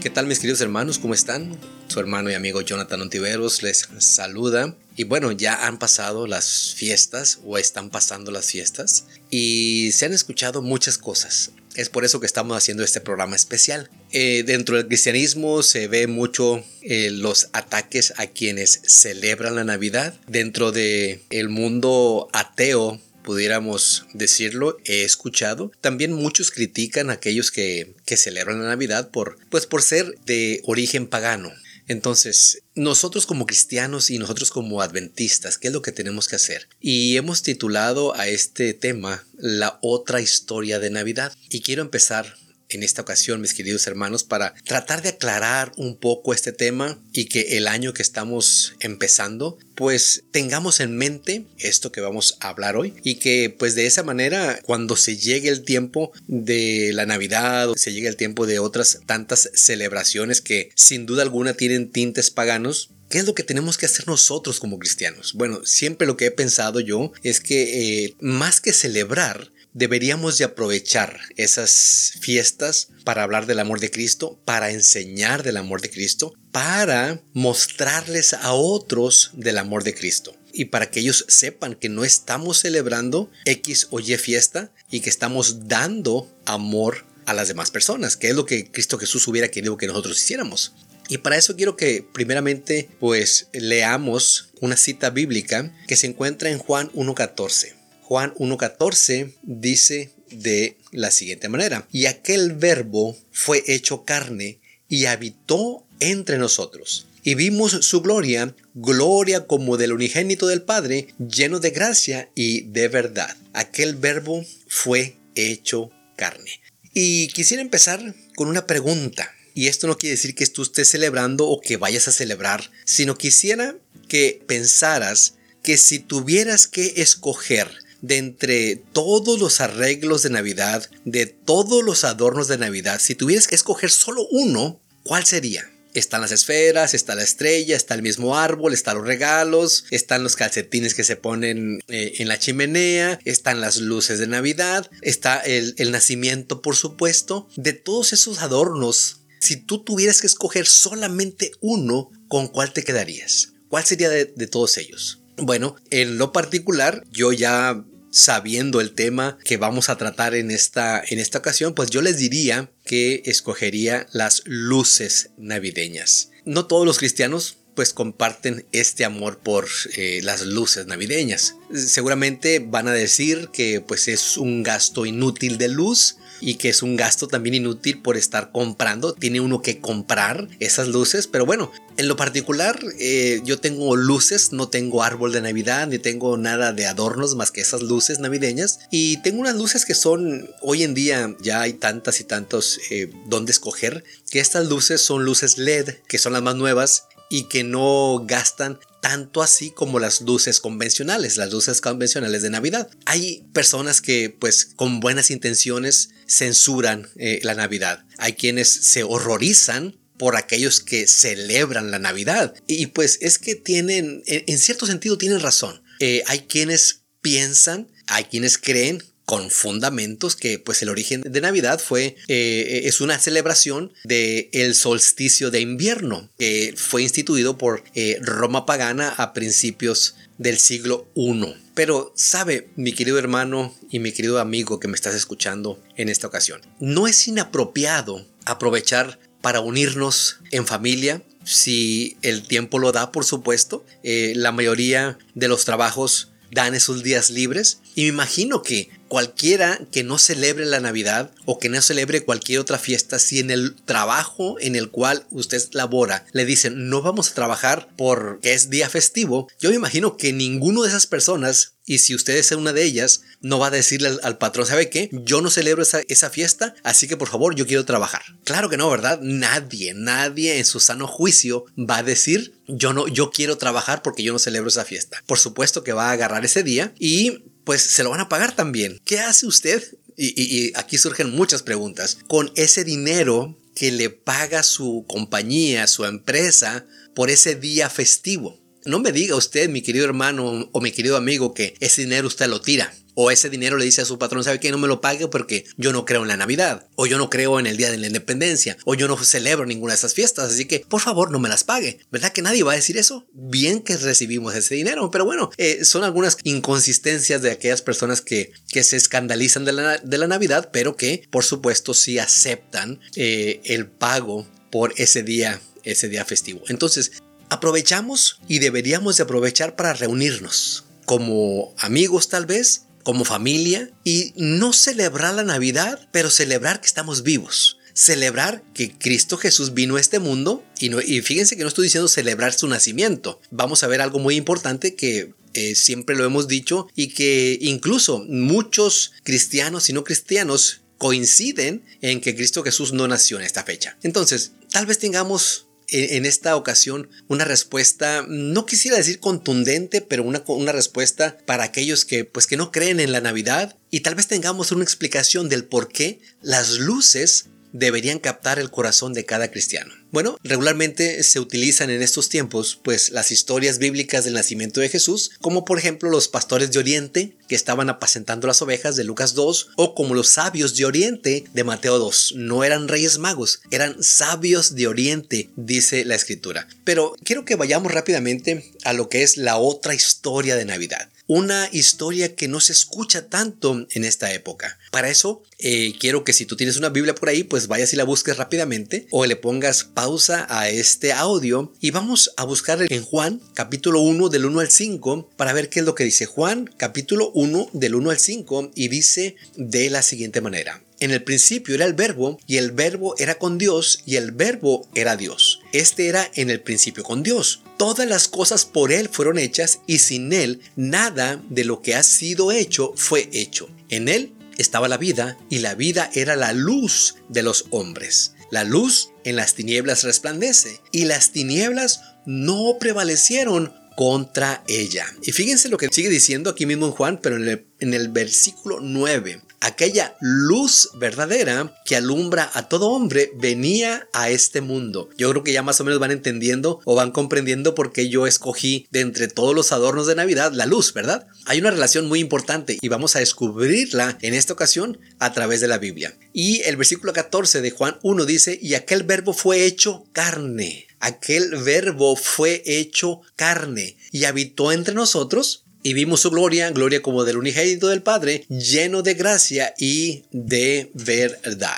¿Qué tal mis queridos hermanos? ¿Cómo están? Su hermano y amigo Jonathan Ontiveros les saluda. Y bueno, ya han pasado las fiestas o están pasando las fiestas y se han escuchado muchas cosas. Es por eso que estamos haciendo este programa especial. Eh, dentro del cristianismo se ve mucho eh, los ataques a quienes celebran la Navidad. Dentro del el mundo ateo pudiéramos decirlo, he escuchado. También muchos critican a aquellos que, que celebran la Navidad por, pues por ser de origen pagano. Entonces, nosotros como cristianos y nosotros como adventistas, ¿qué es lo que tenemos que hacer? Y hemos titulado a este tema La otra historia de Navidad. Y quiero empezar en esta ocasión, mis queridos hermanos, para tratar de aclarar un poco este tema y que el año que estamos empezando, pues tengamos en mente esto que vamos a hablar hoy y que pues de esa manera cuando se llegue el tiempo de la Navidad o se llegue el tiempo de otras tantas celebraciones que sin duda alguna tienen tintes paganos, ¿Qué es lo que tenemos que hacer nosotros como cristianos? Bueno, siempre lo que he pensado yo es que eh, más que celebrar, deberíamos de aprovechar esas fiestas para hablar del amor de Cristo, para enseñar del amor de Cristo, para mostrarles a otros del amor de Cristo y para que ellos sepan que no estamos celebrando X o Y fiesta y que estamos dando amor a las demás personas, que es lo que Cristo Jesús hubiera querido que nosotros hiciéramos. Y para eso quiero que primeramente pues leamos una cita bíblica que se encuentra en Juan 1.14. Juan 1.14 dice de la siguiente manera, y aquel verbo fue hecho carne y habitó entre nosotros. Y vimos su gloria, gloria como del unigénito del Padre, lleno de gracia y de verdad. Aquel verbo fue hecho carne. Y quisiera empezar con una pregunta. Y esto no quiere decir que tú estés celebrando o que vayas a celebrar, sino quisiera que pensaras que si tuvieras que escoger de entre todos los arreglos de Navidad, de todos los adornos de Navidad, si tuvieras que escoger solo uno, ¿cuál sería? Están las esferas, está la estrella, está el mismo árbol, están los regalos, están los calcetines que se ponen eh, en la chimenea, están las luces de Navidad, está el, nacimiento, por supuesto. De todos esos adornos, si tú tuvieras que escoger solamente uno, ¿con cuál te quedarías? ¿Cuál sería de, de todos ellos? Bueno, en lo particular, yo ya sabiendo el tema que vamos a tratar en esta, en esta ocasión, pues yo les diría que escogería las luces navideñas. No todos los cristianos pues comparten este amor por eh, las luces navideñas. Seguramente van a decir que pues es un gasto inútil de luz y que es un gasto también inútil por estar comprando. Tiene uno que comprar esas luces, pero bueno, en lo particular eh, yo tengo luces, no tengo árbol de Navidad ni tengo nada de adornos más que esas luces navideñas y tengo unas luces que son hoy en día ya hay tantas y tantos eh, donde escoger que estas luces son luces LED que son las más nuevas y que no gastan tanto así como las luces convencionales, las luces convencionales de Navidad. Hay personas que pues con buenas intenciones censuran eh, la Navidad. Hay quienes se horrorizan por aquellos que celebran la Navidad. Y pues es que tienen, en cierto sentido tienen razón. Eh, hay quienes piensan, hay quienes creen con fundamentos que pues el origen de Navidad fue eh, es una celebración del el solsticio de invierno que fue instituido por eh, Roma pagana a principios del siglo I. Pero sabe, mi querido hermano y mi querido amigo que me estás escuchando en esta ocasión, no es inapropiado aprovechar para unirnos en familia, si el tiempo lo da, por supuesto. Eh, la mayoría de los trabajos dan esos días libres y me imagino que cualquiera que no celebre la Navidad o que no celebre cualquier otra fiesta, si en el trabajo en el cual usted labora le dicen no vamos a trabajar porque es día festivo, yo me imagino que ninguno de esas personas, y si usted es una de ellas, no va a decirle al, patrón, ¿sabe qué? Yo no celebro esa, esa fiesta, así que por favor yo quiero trabajar. Claro que no, ¿verdad? Nadie, nadie en su sano juicio va a decir yo no, yo quiero trabajar porque yo no celebro esa fiesta. Por supuesto que va a agarrar ese día y pues se lo van a pagar también. ¿Qué hace usted? Y, aquí surgen muchas preguntas. Con ese dinero que le paga su compañía, su empresa, por ese día festivo. No me diga usted, mi querido hermano o mi querido amigo, que ese dinero usted lo tira O ese dinero le dice a su patrón, ¿sabe qué? No me lo pague porque yo no creo en la Navidad. O yo no creo en el Día de la Independencia. O yo no celebro ninguna de esas fiestas. Así que, por favor, no me las pague. ¿Verdad que nadie va a decir eso? Bien que recibimos ese dinero. Pero bueno, eh, son algunas inconsistencias de aquellas personas que, se escandalizan de la, de la Navidad, pero que, por supuesto, sí aceptan eh, el pago por ese día, ese día festivo. Entonces, aprovechamos y deberíamos de aprovechar para reunirnos como amigos tal vez, como familia y no celebrar la Navidad, pero celebrar que estamos vivos. Celebrar que Cristo Jesús vino a este mundo y, y fíjense que no estoy diciendo celebrar su nacimiento. Vamos a ver algo muy importante que eh, siempre lo hemos dicho y que incluso muchos cristianos y no cristianos coinciden en que Cristo Jesús no nació en esta fecha. Entonces, tal vez tengamos en esta ocasión una respuesta, no quisiera decir contundente, pero una, una, respuesta para aquellos que, pues, que no creen en la Navidad y tal vez tengamos una explicación del por qué las luces deberían captar el corazón de cada cristiano. Bueno, regularmente se utilizan en estos tiempos pues las historias bíblicas del nacimiento de Jesús, como por ejemplo los pastores de Oriente que estaban apacentando las ovejas de Lucas 2 o como los sabios de Oriente de Mateo 2. No eran reyes magos, eran sabios de Oriente, dice la escritura. Pero quiero que vayamos rápidamente a lo que es la otra historia de Navidad una historia que no se escucha tanto en esta época. Para eso, eh, quiero que si tú tienes una Biblia por ahí, pues vayas y la busques rápidamente o le pongas pausa a este audio y vamos a buscar en Juan capítulo 1 del 1 al 5 para ver qué es lo que dice Juan capítulo 1 del 1 al 5 y dice de la siguiente manera. En el principio era el verbo y el verbo era con Dios y el verbo era Dios. Este era en el principio con Dios. Todas las cosas por Él fueron hechas y sin Él nada de lo que ha sido hecho fue hecho. En Él estaba la vida y la vida era la luz de los hombres. La luz en las tinieblas resplandece y las tinieblas no prevalecieron contra ella. Y fíjense lo que sigue diciendo aquí mismo en Juan, pero en el, versículo 9 aquella luz verdadera que alumbra a todo hombre venía a este mundo. Yo creo que ya más o menos van entendiendo o van comprendiendo por qué yo escogí de entre todos los adornos de Navidad la luz, ¿verdad? Hay una relación muy importante y vamos a descubrirla en esta ocasión a través de la Biblia. Y el versículo 14 de Juan 1 dice, y aquel verbo fue hecho carne. Aquel verbo fue hecho carne y habitó entre nosotros y vimos su gloria, gloria como del unigénito del Padre, lleno de gracia y de verdad.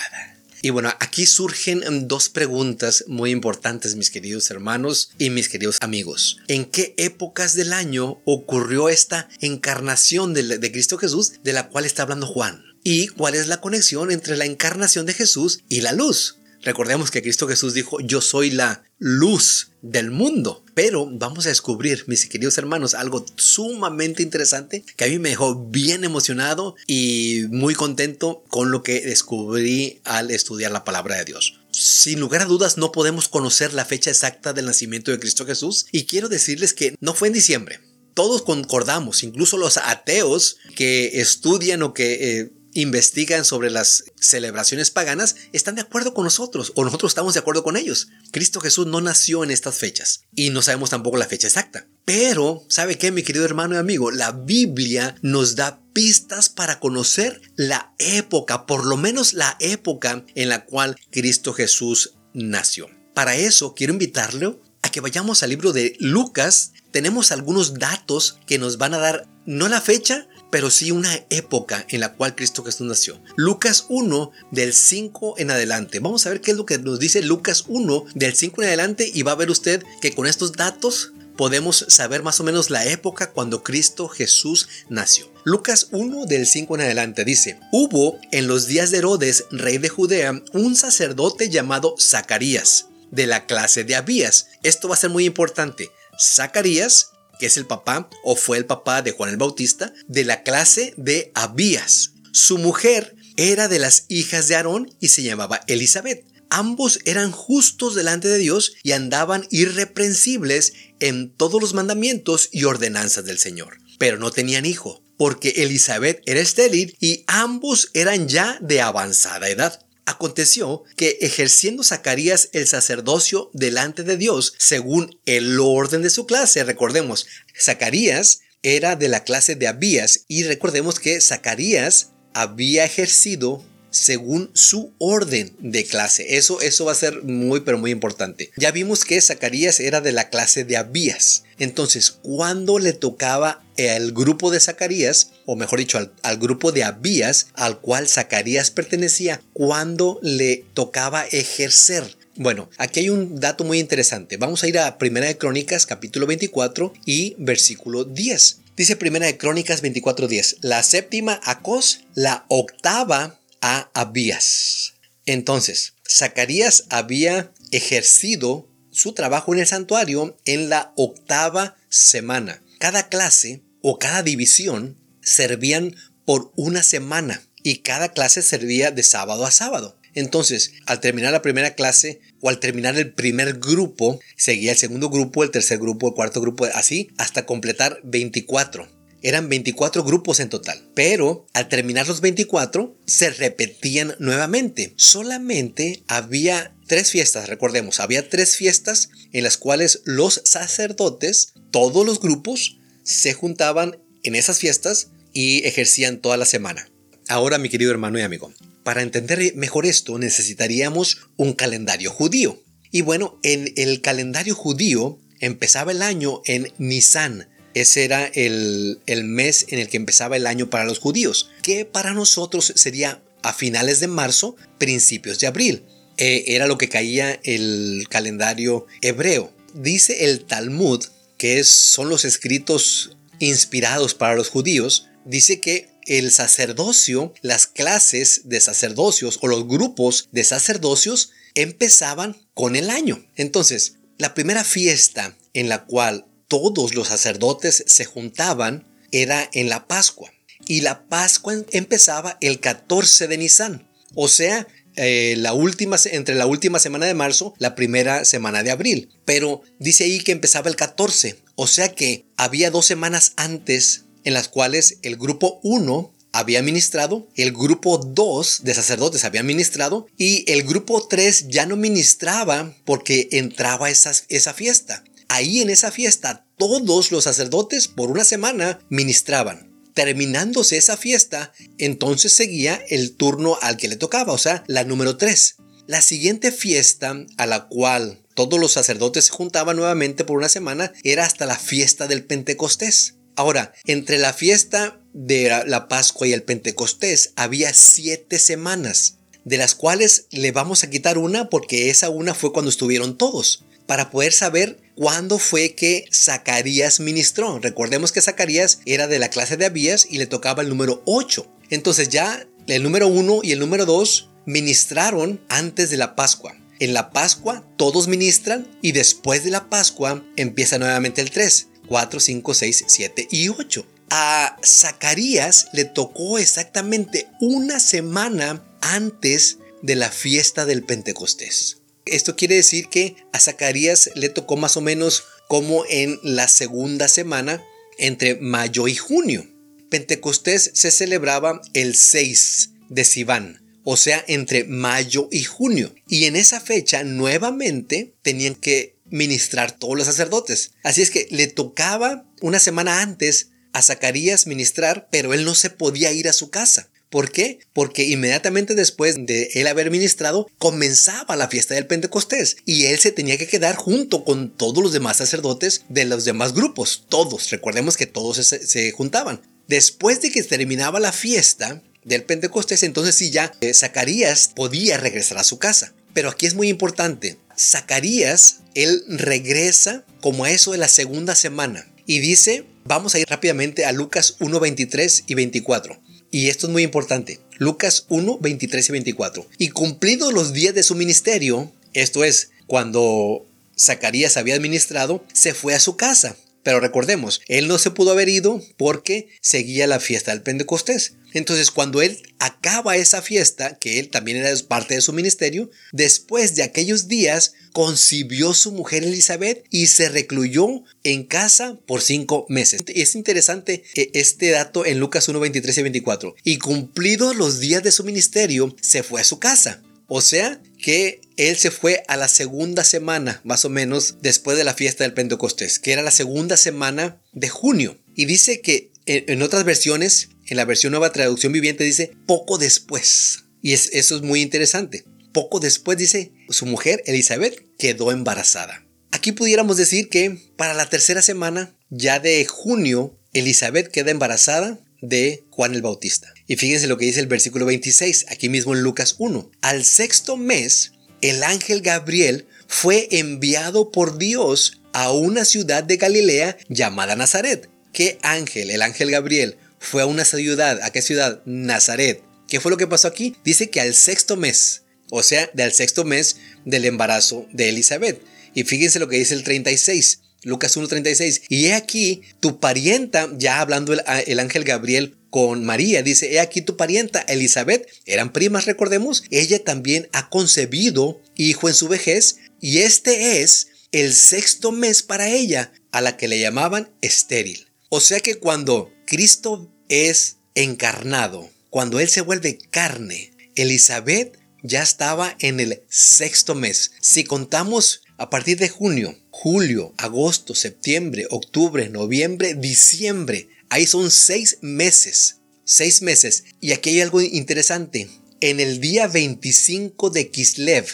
Y bueno, aquí surgen dos preguntas muy importantes, mis queridos hermanos y mis queridos amigos. ¿En qué épocas del año ocurrió esta encarnación de, de Cristo Jesús de la cual está hablando Juan? ¿Y cuál es la conexión entre la encarnación de Jesús y la luz? Recordemos que Cristo Jesús dijo, yo soy la luz del mundo. Pero vamos a descubrir, mis queridos hermanos, algo sumamente interesante que a mí me dejó bien emocionado y muy contento con lo que descubrí al estudiar la palabra de Dios. Sin lugar a dudas no podemos conocer la fecha exacta del nacimiento de Cristo Jesús y quiero decirles que no fue en diciembre. Todos concordamos, incluso los ateos que estudian o que... Eh, investigan sobre las celebraciones paganas están de acuerdo con nosotros o nosotros estamos de acuerdo con ellos. Cristo Jesús no nació en estas fechas y no sabemos tampoco la fecha exacta. Pero, ¿sabe qué, mi querido hermano y amigo? La Biblia nos da pistas para conocer la época, por lo menos la época en la cual Cristo Jesús nació. Para eso quiero invitarle a que vayamos al libro de Lucas. Tenemos algunos datos que nos van a dar no la fecha, pero sí una época en la cual Cristo Jesús nació. Lucas 1 del 5 en adelante. Vamos a ver qué es lo que nos dice Lucas 1 del 5 en adelante y va a ver usted que con estos datos podemos saber más o menos la época cuando Cristo Jesús nació. Lucas 1 del 5 en adelante dice, hubo en los días de Herodes, rey de Judea, un sacerdote llamado Zacarías, de la clase de Abías. Esto va a ser muy importante. Zacarías que es el papá o fue el papá de Juan el Bautista, de la clase de Abías. Su mujer era de las hijas de Aarón y se llamaba Elizabeth. Ambos eran justos delante de Dios y andaban irreprensibles en todos los mandamientos y ordenanzas del Señor. Pero no tenían hijo, porque Elizabeth era estéril y ambos eran ya de avanzada edad. Aconteció que ejerciendo Zacarías el sacerdocio delante de Dios, según el orden de su clase, recordemos, Zacarías era de la clase de Abías y recordemos que Zacarías había ejercido según su orden de clase. Eso, eso va a ser muy, pero muy importante. Ya vimos que Zacarías era de la clase de Abías. Entonces, cuando le tocaba al grupo de Zacarías, o mejor dicho, al, al, grupo de Abías, al cual Zacarías pertenecía, cuando le tocaba ejercer. Bueno, aquí hay un dato muy interesante. Vamos a ir a Primera de Crónicas, capítulo 24 y versículo 10. Dice Primera de Crónicas 24:10, la séptima a Cos, la octava a Abías. Entonces, Zacarías había ejercido su trabajo en el santuario en la octava semana. Cada clase o cada división servían por una semana y cada clase servía de sábado a sábado. Entonces, al terminar la primera clase o al terminar el primer grupo, seguía el segundo grupo, el tercer grupo, el cuarto grupo, así hasta completar 24. Eran 24 grupos en total, pero al terminar los 24 se repetían nuevamente. Solamente había tres fiestas, recordemos, había tres fiestas en las cuales los sacerdotes, todos los grupos, se juntaban en esas fiestas y ejercían toda la semana. Ahora, mi querido hermano y amigo, para entender mejor esto necesitaríamos un calendario judío. Y bueno, en el calendario judío empezaba el año en Nisan, ese era el, mes en el que empezaba el año para los judíos, que para nosotros sería a finales de marzo, principios de abril. Eh, era lo que caía el calendario hebreo. Dice el Talmud, que son los escritos inspirados para los judíos, dice que el sacerdocio, las clases de sacerdocios o los grupos de sacerdocios empezaban con el año. Entonces, la primera fiesta en la cual todos los sacerdotes se juntaban era en la Pascua. Y la Pascua empezaba el 14 de Nisan. O sea, eh, la última, entre la última semana de marzo, la primera semana de abril. Pero dice ahí que empezaba el 14. O sea que había dos semanas antes en las cuales el grupo 1 había ministrado, el grupo 2 de sacerdotes había ministrado y el grupo 3 ya no ministraba porque entraba esa, esa fiesta. Ahí en esa fiesta todos los sacerdotes por una semana ministraban. Terminándose esa fiesta, entonces seguía el turno al que le tocaba, o sea, la número 3. La siguiente fiesta a la cual todos los sacerdotes se juntaban nuevamente por una semana era hasta la fiesta del Pentecostés. Ahora, entre la fiesta de la Pascua y el Pentecostés había siete semanas, de las cuales le vamos a quitar una porque esa una fue cuando estuvieron todos para poder saber cuándo fue que Zacarías ministró. Recordemos que Zacarías era de la clase de Abías y le tocaba el número 8. Entonces ya el número 1 y el número 2 ministraron antes de la Pascua. En la Pascua todos ministran y después de la Pascua empieza nuevamente el 3, 4, 5, 6, 7 y 8. A Zacarías le tocó exactamente una semana antes de la fiesta del Pentecostés. Esto quiere decir que a Zacarías le tocó más o menos como en la segunda semana entre mayo y junio. Pentecostés se celebraba el 6 de Sivan, o sea, entre mayo y junio. Y en esa fecha nuevamente tenían que ministrar todos los sacerdotes. Así es que le tocaba una semana antes a Zacarías ministrar, pero él no se podía ir a su casa. ¿Por qué? Porque inmediatamente después de él haber ministrado, comenzaba la fiesta del Pentecostés y él se tenía que quedar junto con todos los demás sacerdotes de los demás grupos. Todos, recordemos que todos se, juntaban. Después de que terminaba la fiesta del Pentecostés, entonces sí ya eh, Zacarías podía regresar a su casa. Pero aquí es muy importante. Zacarías, él regresa como a eso de la segunda semana. Y dice, vamos a ir rápidamente a Lucas 1, 23 y 24. Y esto es muy importante. Lucas 1, 23 y 24. Y cumplidos los días de su ministerio, esto es, cuando Zacarías había administrado, se fue a su casa. Pero recordemos, él no se pudo haber ido porque seguía la fiesta del Pentecostés. Entonces, cuando él acaba esa fiesta, que él también era parte de su ministerio, después de aquellos días, concibió su mujer Elizabeth y se recluyó en casa por cinco meses. Es interesante este dato en Lucas 1, 23 y 24. Y cumplidos los días de su ministerio, se fue a su casa. O sea que él se fue a la segunda semana, más o menos, después de la fiesta del Pentecostés, que era la segunda semana de junio. Y dice que en otras versiones, en la versión nueva traducción viviente dice poco después. Y es, eso es muy interesante. Poco después dice, su mujer Elizabeth quedó embarazada. Aquí pudiéramos decir que para la tercera semana, ya de junio, Elizabeth queda embarazada de Juan el Bautista. Y fíjense lo que dice el versículo 26, aquí mismo en Lucas 1. Al sexto mes, el ángel Gabriel fue enviado por Dios a una ciudad de Galilea llamada Nazaret. ¿Qué ángel? El ángel Gabriel fue a una ciudad. ¿A qué ciudad? Nazaret. ¿Qué fue lo que pasó aquí? Dice que al sexto mes, o sea, del sexto mes del embarazo de Elizabeth. Y fíjense lo que dice el 36, Lucas 1.36. Y he aquí tu parienta, ya hablando el, ángel Gabriel con María, dice, he aquí tu parienta Elizabeth, eran primas, recordemos, ella también ha concebido hijo en su vejez, y este es el sexto mes para ella, a la que le llamaban estéril. O sea que cuando Cristo es encarnado, cuando Él se vuelve carne, Elizabeth ya estaba en el sexto mes. Si contamos a partir de junio, julio, agosto, septiembre, octubre, noviembre, diciembre, ahí son seis meses. Seis meses. Y aquí hay algo interesante. En el día 25 de Kislev,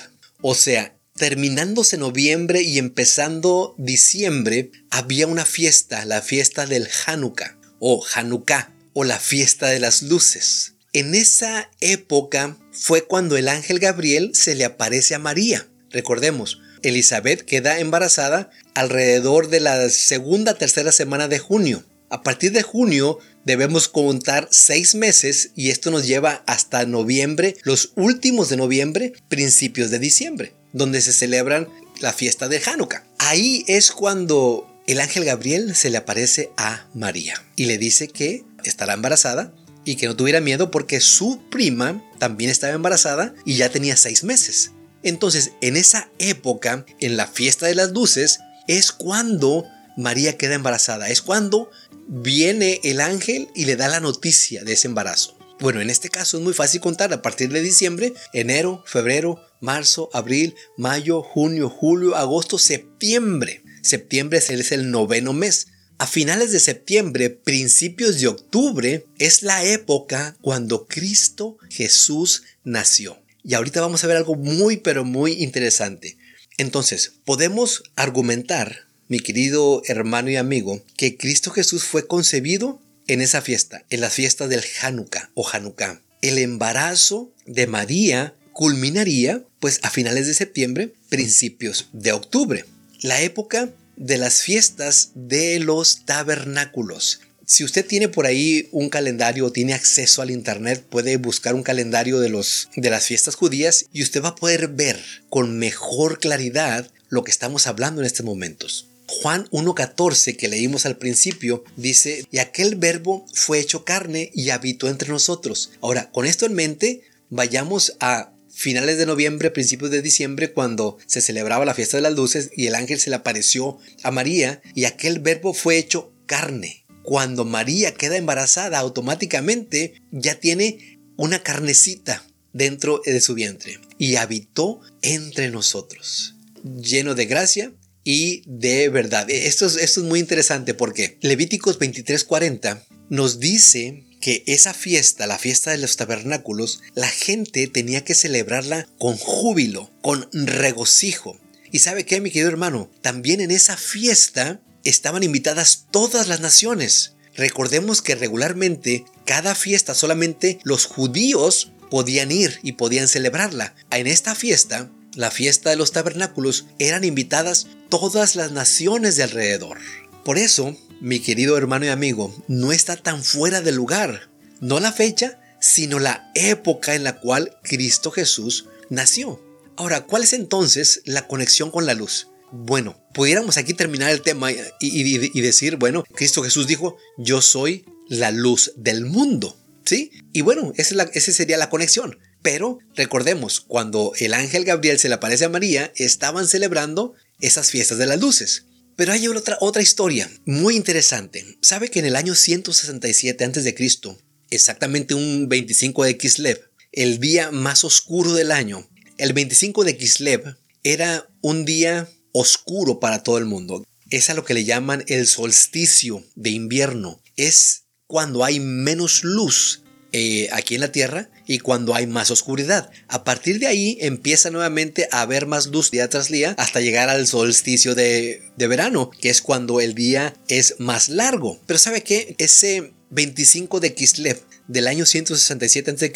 o sea, terminándose noviembre y empezando diciembre, había una fiesta, la fiesta del Hanukkah o Hanukkah o la fiesta de las luces. En esa época fue cuando el ángel Gabriel se le aparece a María. Recordemos, Elizabeth queda embarazada alrededor de la segunda tercera semana de junio. A partir de junio debemos contar seis meses y esto nos lleva hasta noviembre, los últimos de noviembre, principios de diciembre, donde se celebran la fiesta de Hanukkah. Ahí es cuando el ángel Gabriel se le aparece a María y le dice que estará embarazada y que no tuviera miedo porque su prima también estaba embarazada y ya tenía seis meses. Entonces, en esa época, en la fiesta de las luces, es cuando María queda embarazada, es cuando viene el ángel y le da la noticia de ese embarazo. Bueno, en este caso es muy fácil contar a partir de diciembre, enero, febrero, marzo, abril, mayo, junio, julio, agosto, septiembre. Septiembre es el noveno mes. A finales de septiembre, principios de octubre, es la época cuando Cristo Jesús nació. Y ahorita vamos a ver algo muy pero muy interesante. Entonces, podemos argumentar, mi querido hermano y amigo, que Cristo Jesús fue concebido en esa fiesta, en la fiesta del Hanukkah o Hanukkah. El embarazo de María culminaría pues a finales de septiembre, principios de octubre. La época de las fiestas de los tabernáculos. Si usted tiene por ahí un calendario o tiene acceso al internet, puede buscar un calendario de, los, de las fiestas judías y usted va a poder ver con mejor claridad lo que estamos hablando en estos momentos. Juan 1.14 que leímos al principio dice, y aquel verbo fue hecho carne y habitó entre nosotros. Ahora, con esto en mente, vayamos a finales de noviembre, principios de diciembre, cuando se celebraba la fiesta de las luces y el ángel se le apareció a María y aquel verbo fue hecho carne. Cuando María queda embarazada, automáticamente ya tiene una carnecita dentro de su vientre y habitó entre nosotros, lleno de gracia y de verdad. Esto es, muy interesante porque Levíticos 23:40 nos dice que esa fiesta, la fiesta de los tabernáculos, la gente tenía que celebrarla con júbilo, con regocijo. Y sabe qué, mi querido hermano, también en esa fiesta estaban invitadas todas las naciones. Recordemos que regularmente cada fiesta solamente los judíos podían ir y podían celebrarla. En esta fiesta, la fiesta de los tabernáculos, eran invitadas todas las naciones de alrededor. Por eso, mi querido hermano y amigo, no está tan fuera de lugar. No la fecha, sino la época en la cual Cristo Jesús nació. Ahora, ¿cuál es entonces la conexión con la luz? Bueno, pudiéramos aquí terminar el tema y, decir, bueno, Cristo Jesús dijo, yo soy la luz del mundo. ¿Sí? Y bueno, esa, esa sería la conexión. Pero recordemos, cuando el ángel Gabriel se le aparece a María, estaban celebrando esas fiestas de las luces. Pero hay otra, otra historia muy interesante. ¿Sabe que en el año 167 a.C., exactamente un 25 de Kislev, el día más oscuro del año, el 25 de Kislev era un día oscuro para todo el mundo. es a lo que le llaman el solsticio de invierno. Es cuando hay menos luz eh, aquí en la Tierra y cuando hay más oscuridad. A partir de ahí empieza nuevamente a haber más luz día tras día hasta llegar al solsticio de, verano, que es cuando el día es más largo. Pero ¿sabe qué? Ese 25 de Kislev del año 167 a.C.,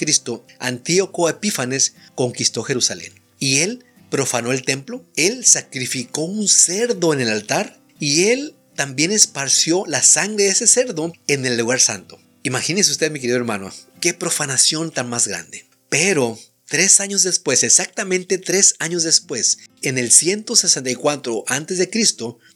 Antíoco Epífanes conquistó Jerusalén. Y él profanó el templo, él sacrificó un cerdo en el altar y él también esparció la sangre de ese cerdo en el lugar santo. Imagínese usted, mi querido hermano, qué profanación tan más grande. Pero tres años después, exactamente tres años después, en el 164 a.C.,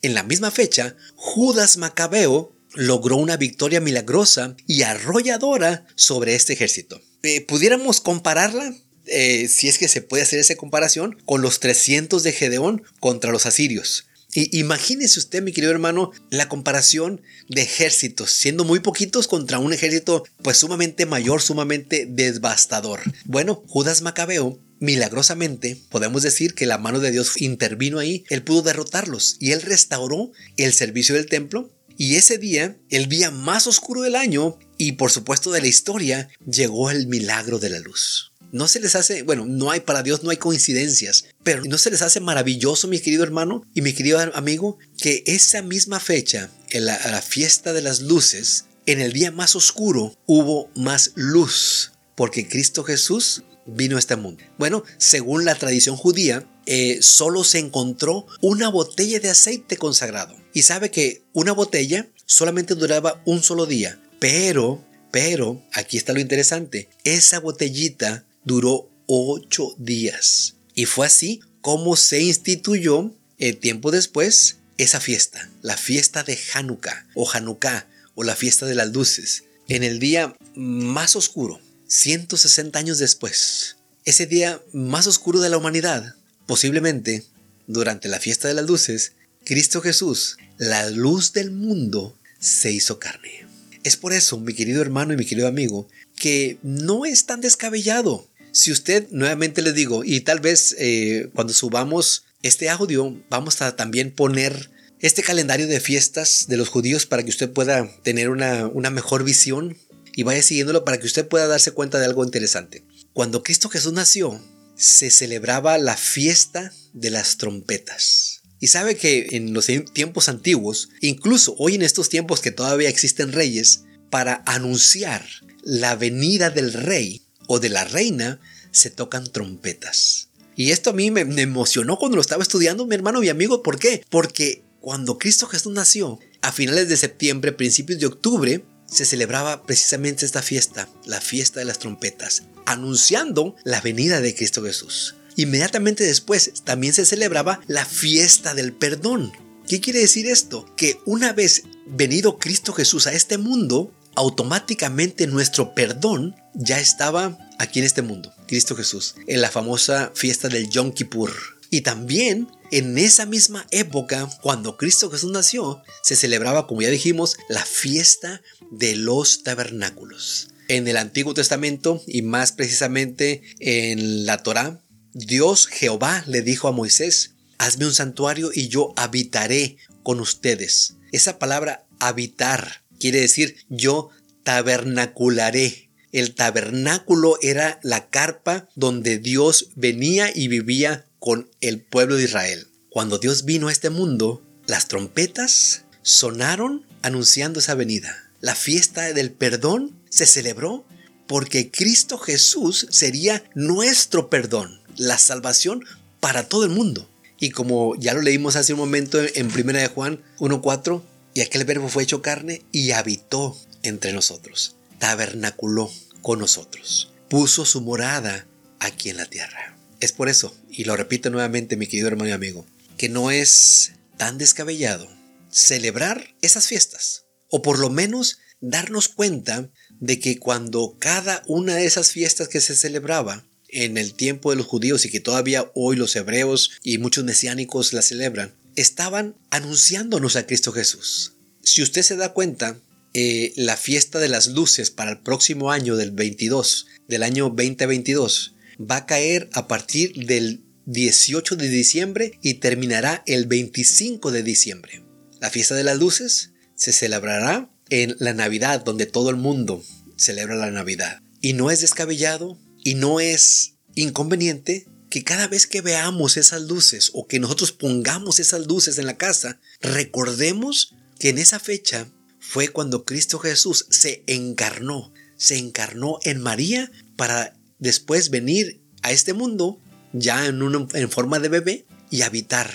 en la misma fecha, Judas Macabeo logró una victoria milagrosa y arrolladora sobre este ejército. Eh, ¿Pudiéramos compararla? Eh, si es que se puede hacer esa comparación con los 300 de Gedeón contra los asirios. Imagínese usted, mi querido hermano, la comparación de ejércitos, siendo muy poquitos contra un ejército pues sumamente mayor, sumamente devastador. Bueno, Judas Macabeo milagrosamente, podemos decir que la mano de Dios intervino ahí, él pudo derrotarlos y él restauró el servicio del templo. Y ese día, el día más oscuro del año y por supuesto de la historia, llegó el milagro de la luz. No se les hace, bueno, no hay para Dios, no hay coincidencias, pero no se les hace maravilloso, mi querido hermano y mi querido amigo, que esa misma fecha, en la, fiesta de las luces, en el día más oscuro hubo más luz, porque Cristo Jesús vino a este mundo. Bueno, según la tradición judía, eh, solo se encontró una botella de aceite consagrado. Y sabe que una botella solamente duraba un solo día, pero, pero, aquí está lo interesante, esa botellita duró ocho días. Y fue así como se instituyó el eh, tiempo después esa fiesta, la fiesta de Hanukkah o Hanukkah o la fiesta de las luces, en el día más oscuro, 160 años después, ese día más oscuro de la humanidad, posiblemente durante la fiesta de las luces, Cristo Jesús, la luz del mundo, se hizo carne. Es por eso, mi querido hermano y mi querido amigo, que no es tan descabellado si usted, nuevamente le digo, y tal vez eh, cuando subamos este audio, vamos a también poner este calendario de fiestas de los judíos para que usted pueda tener una, una mejor visión y vaya siguiéndolo para que usted pueda darse cuenta de algo interesante. Cuando Cristo Jesús nació, se celebraba la fiesta de las trompetas. Y sabe que en los tiempos antiguos, incluso hoy en estos tiempos que todavía existen reyes, para anunciar la venida del rey, o de la reina se tocan trompetas. Y esto a mí me, emocionó cuando lo estaba estudiando mi hermano, mi amigo. ¿Por qué? Porque cuando Cristo Jesús nació, a finales de septiembre, principios de octubre, se celebraba precisamente esta fiesta, la fiesta de las trompetas, anunciando la venida de Cristo Jesús. Inmediatamente después también se celebraba la fiesta del perdón. ¿Qué quiere decir esto? Que una vez venido Cristo Jesús a este mundo, automáticamente nuestro perdón ya estaba aquí en este mundo, Cristo Jesús, en la famosa fiesta del Yom Kippur. Y también en esa misma época, cuando Cristo Jesús nació, se celebraba, como ya dijimos, la fiesta de los tabernáculos. En el Antiguo Testamento y más precisamente en la Torá, Dios Jehová le dijo a Moisés, hazme un santuario y yo habitaré con ustedes. Esa palabra habitar Quiere decir, yo tabernacularé. El tabernáculo era la carpa donde Dios venía y vivía con el pueblo de Israel. Cuando Dios vino a este mundo, las trompetas sonaron anunciando esa venida. La fiesta del perdón se celebró porque Cristo Jesús sería nuestro perdón, la salvación para todo el mundo. Y como ya lo leímos hace un momento en 1 de Juan 1.4, y aquel verbo fue hecho carne y habitó entre nosotros, tabernaculó con nosotros, puso su morada aquí en la tierra. Es por eso, y lo repito nuevamente mi querido hermano y amigo, que no es tan descabellado celebrar esas fiestas, o por lo menos darnos cuenta de que cuando cada una de esas fiestas que se celebraba en el tiempo de los judíos y que todavía hoy los hebreos y muchos mesiánicos la celebran, estaban anunciándonos a Cristo Jesús. Si usted se da cuenta, eh, la fiesta de las luces para el próximo año del 22, del año 2022, va a caer a partir del 18 de diciembre y terminará el 25 de diciembre. La fiesta de las luces se celebrará en la Navidad, donde todo el mundo celebra la Navidad. Y no es descabellado y no es inconveniente que cada vez que veamos esas luces o que nosotros pongamos esas luces en la casa, recordemos que en esa fecha fue cuando Cristo Jesús se encarnó, se encarnó en María para después venir a este mundo ya en, en forma de bebé y habitar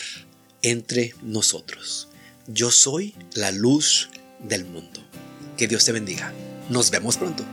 entre nosotros. Yo soy la luz del mundo. Que Dios te bendiga. Nos vemos pronto.